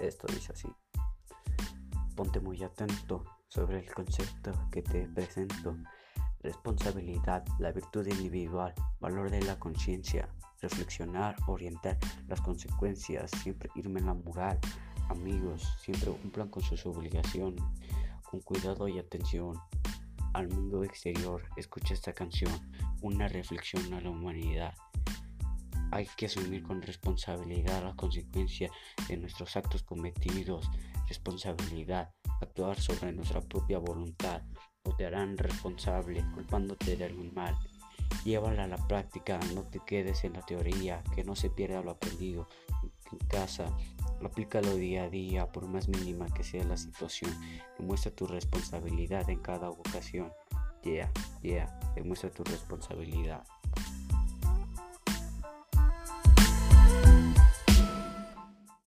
esto dice así. Ponte muy atento sobre el concepto que te presento. Responsabilidad, la virtud individual, valor de la conciencia, reflexionar, orientar las consecuencias, siempre irme en la moral. Amigos, siempre cumplan con sus obligaciones, con cuidado y atención al mundo exterior. Escucha esta canción, una reflexión a la humanidad. Hay que asumir con responsabilidad las consecuencias de nuestros actos cometidos, responsabilidad, actuar sobre nuestra propia voluntad, o te harán responsable culpándote de algún mal. Llévala a la práctica, no te quedes en la teoría, que no se pierda lo aprendido en casa. Aplícalo día a día, por más mínima que sea la situación. Demuestra tu responsabilidad en cada ocasión. Yeah, yeah, demuestra tu responsabilidad.